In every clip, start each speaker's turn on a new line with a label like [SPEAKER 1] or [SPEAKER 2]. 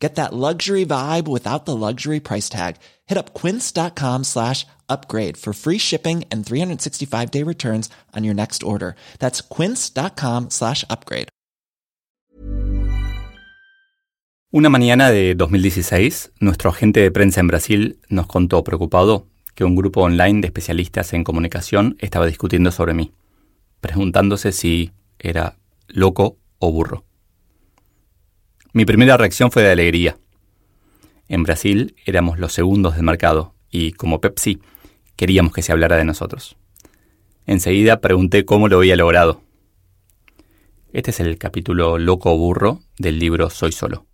[SPEAKER 1] Get that luxury vibe without the luxury price tag. Hit up quince.com slash upgrade for free shipping and 365 day returns on your next order. That's quince.com slash upgrade.
[SPEAKER 2] Una mañana de 2016, nuestro agente de prensa en Brasil nos contó preocupado que un grupo online de especialistas en comunicación estaba discutiendo sobre mí, preguntándose si era loco o burro. Mi primera reacción fue de alegría. En Brasil éramos los segundos del mercado y, como Pepsi, queríamos que se hablara de nosotros. Enseguida pregunté cómo lo había logrado. Este es el capítulo loco burro del libro Soy Solo.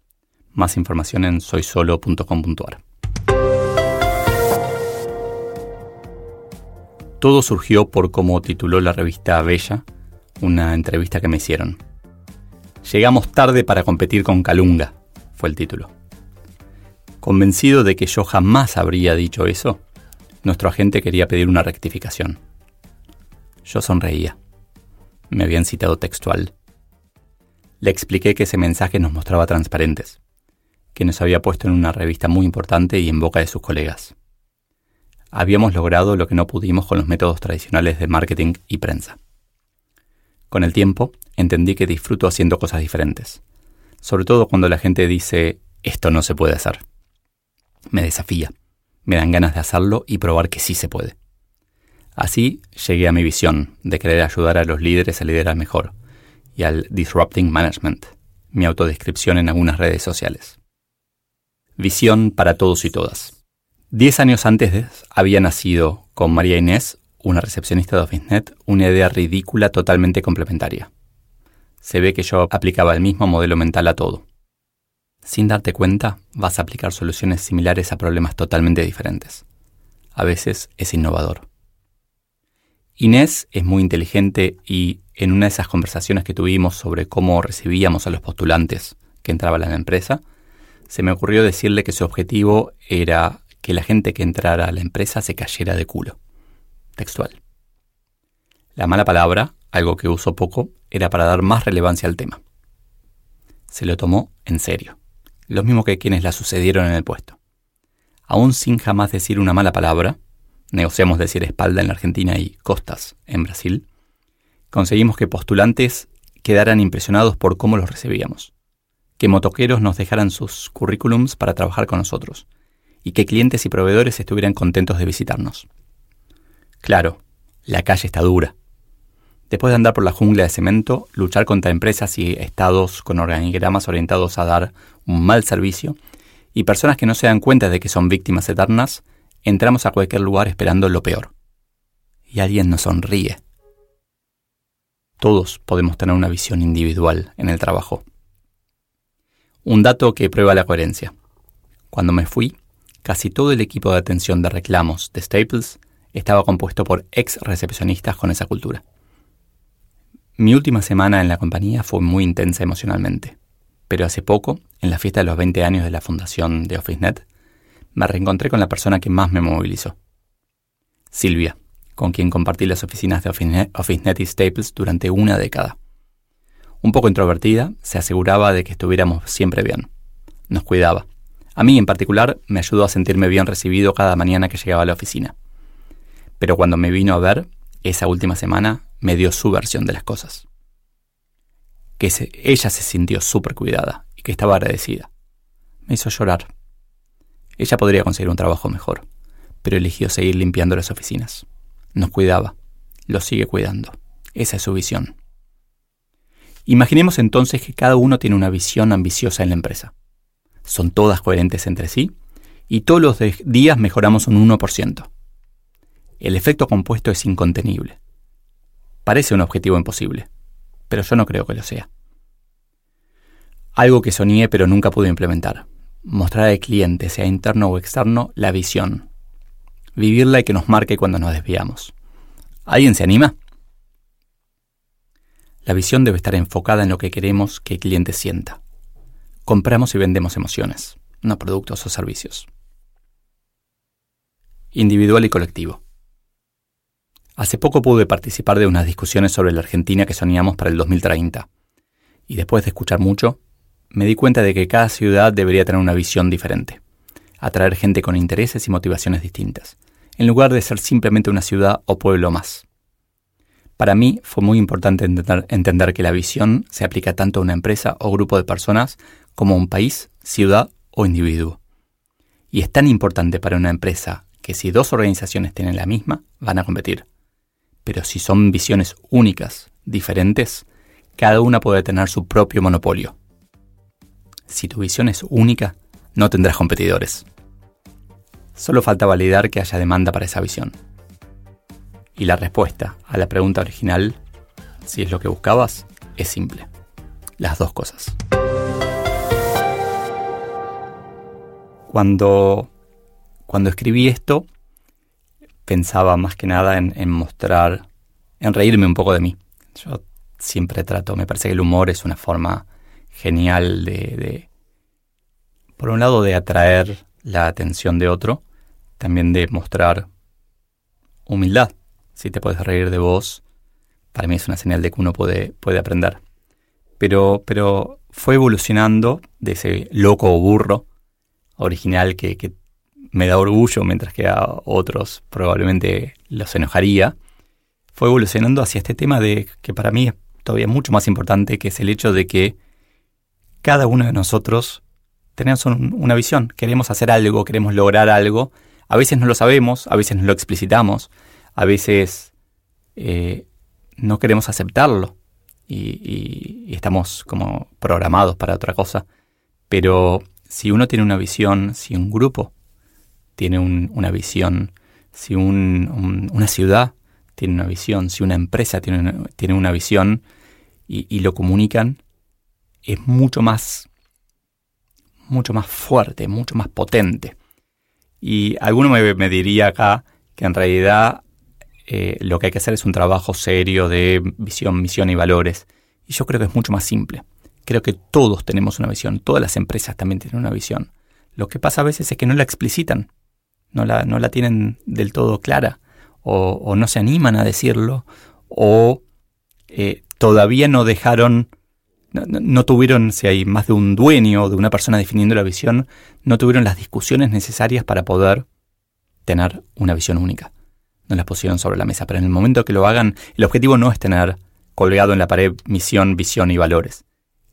[SPEAKER 2] Más información en soysolo.com.ar. Todo surgió por cómo tituló la revista Bella una entrevista que me hicieron. Llegamos tarde para competir con Calunga, fue el título. Convencido de que yo jamás habría dicho eso, nuestro agente quería pedir una rectificación. Yo sonreía. Me habían citado textual. Le expliqué que ese mensaje nos mostraba transparentes, que nos había puesto en una revista muy importante y en boca de sus colegas. Habíamos logrado lo que no pudimos con los métodos tradicionales de marketing y prensa. Con el tiempo, entendí que disfruto haciendo cosas diferentes, sobre todo cuando la gente dice, esto no se puede hacer. Me desafía, me dan ganas de hacerlo y probar que sí se puede. Así llegué a mi visión de querer ayudar a los líderes a liderar mejor y al Disrupting Management, mi autodescripción en algunas redes sociales. Visión para todos y todas. Diez años antes había nacido con María Inés una recepcionista de OfficeNet, una idea ridícula totalmente complementaria. Se ve que yo aplicaba el mismo modelo mental a todo. Sin darte cuenta, vas a aplicar soluciones similares a problemas totalmente diferentes. A veces es innovador. Inés es muy inteligente y en una de esas conversaciones que tuvimos sobre cómo recibíamos a los postulantes que entraban a la empresa, se me ocurrió decirle que su objetivo era que la gente que entrara a la empresa se cayera de culo textual. La mala palabra, algo que uso poco, era para dar más relevancia al tema. Se lo tomó en serio, lo mismo que quienes la sucedieron en el puesto. Aún sin jamás decir una mala palabra, negociamos decir espalda en la Argentina y costas en Brasil, conseguimos que postulantes quedaran impresionados por cómo los recibíamos, que motoqueros nos dejaran sus currículums para trabajar con nosotros, y que clientes y proveedores estuvieran contentos de visitarnos. Claro, la calle está dura. Después de andar por la jungla de cemento, luchar contra empresas y estados con organigramas orientados a dar un mal servicio, y personas que no se dan cuenta de que son víctimas eternas, entramos a cualquier lugar esperando lo peor. Y alguien nos sonríe. Todos podemos tener una visión individual en el trabajo. Un dato que prueba la coherencia. Cuando me fui, casi todo el equipo de atención de reclamos de Staples estaba compuesto por ex recepcionistas con esa cultura. Mi última semana en la compañía fue muy intensa emocionalmente, pero hace poco, en la fiesta de los 20 años de la fundación de OfficeNet, me reencontré con la persona que más me movilizó. Silvia, con quien compartí las oficinas de OfficeNet, y Staples durante una década. Un poco introvertida, se aseguraba de que estuviéramos siempre bien. Nos cuidaba. A mí en particular me ayudó a sentirme bien recibido cada mañana que llegaba a la oficina pero cuando me vino a ver, esa última semana, me dio su versión de las cosas. Que ella se sintió súper cuidada y que estaba agradecida. Me hizo llorar. Ella podría conseguir un trabajo mejor, pero eligió seguir limpiando las oficinas. Nos cuidaba, lo sigue cuidando. Esa es su visión. Imaginemos entonces que cada uno tiene una visión ambiciosa en la empresa. Son todas coherentes entre sí y todos los días mejoramos un 1% el efecto compuesto es incontenible. Parece un objetivo imposible, pero yo no creo que lo sea. Algo que soñé pero nunca pude implementar. Mostrar al cliente, sea interno o externo, la visión. Vivirla y que nos marque cuando nos desviamos. ¿Alguien se anima? La visión debe estar enfocada en lo que queremos que el cliente sienta. Compramos y vendemos emociones, no productos o servicios. Individual y colectivo. Hace poco pude participar de unas discusiones sobre la Argentina que soñamos para el 2030. Y después de escuchar mucho, me di cuenta de que cada ciudad debería tener una visión diferente, atraer gente con intereses y motivaciones distintas, en lugar de ser simplemente una ciudad o pueblo más. Para mí fue muy importante entender, que la visión se aplica tanto a una empresa o grupo de personas como a un país, ciudad o individuo. Y es tan importante para una empresa que si dos organizaciones tienen la misma, van a competir. Pero si son visiones únicas, diferentes, cada una puede tener su propio monopolio. Si tu visión es única, no tendrás competidores. Solo falta validar que haya demanda para esa visión. Y la respuesta a la pregunta original, si es lo que buscabas, es simple. Las dos cosas. Cuando, cuando escribí esto, pensaba más que nada en, mostrar, en reírme un poco de mí. Yo siempre trato, me parece que el humor es una forma genial de, de por un lado, de atraer la atención de otro, también de mostrar humildad si te puedes reír de vos, para mí es una señal de que uno puede, puede aprender. Pero, pero fue evolucionando de ese loco o burro original que, que me da orgullo, mientras que a otros probablemente los enojaría, fue evolucionando hacia este tema de que para mí es todavía mucho más importante, que es el hecho de que cada uno de nosotros tenemos una visión, queremos hacer algo, queremos lograr algo, a veces no lo sabemos, a veces no lo explicitamos, a veces eh, no queremos aceptarlo y, estamos como programados para otra cosa. Pero si uno tiene una visión, si un grupo tiene una visión, si una ciudad tiene una visión, si una empresa tiene una, tiene una visión y, lo comunican, es mucho más, mucho más fuerte, mucho más potente. Y alguno me, me diría acá que en realidad eh, lo que hay que hacer es un trabajo serio de visión, misión y valores. Y yo creo que es mucho más simple. Creo que todos tenemos una visión, todas las empresas también tienen una visión. Lo que pasa a veces es que no la explicitan, no la, no la tienen del todo clara, o, no se animan a decirlo, o eh, todavía no dejaron, no, no, tuvieron, si hay más de un dueño o de una persona definiendo la visión, no tuvieron las discusiones necesarias para poder tener una visión única no las pusieron sobre la mesa, pero en el momento que lo hagan, el objetivo no es tener colgado en la pared misión, visión y valores.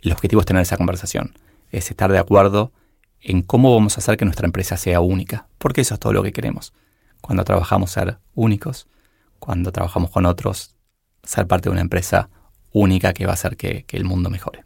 [SPEAKER 2] El objetivo es tener esa conversación, es estar de acuerdo en cómo vamos a hacer que nuestra empresa sea única, porque eso es todo lo que queremos. Cuando trabajamos ser únicos, cuando trabajamos con otros, ser parte de una empresa única que va a hacer que, que el mundo mejore.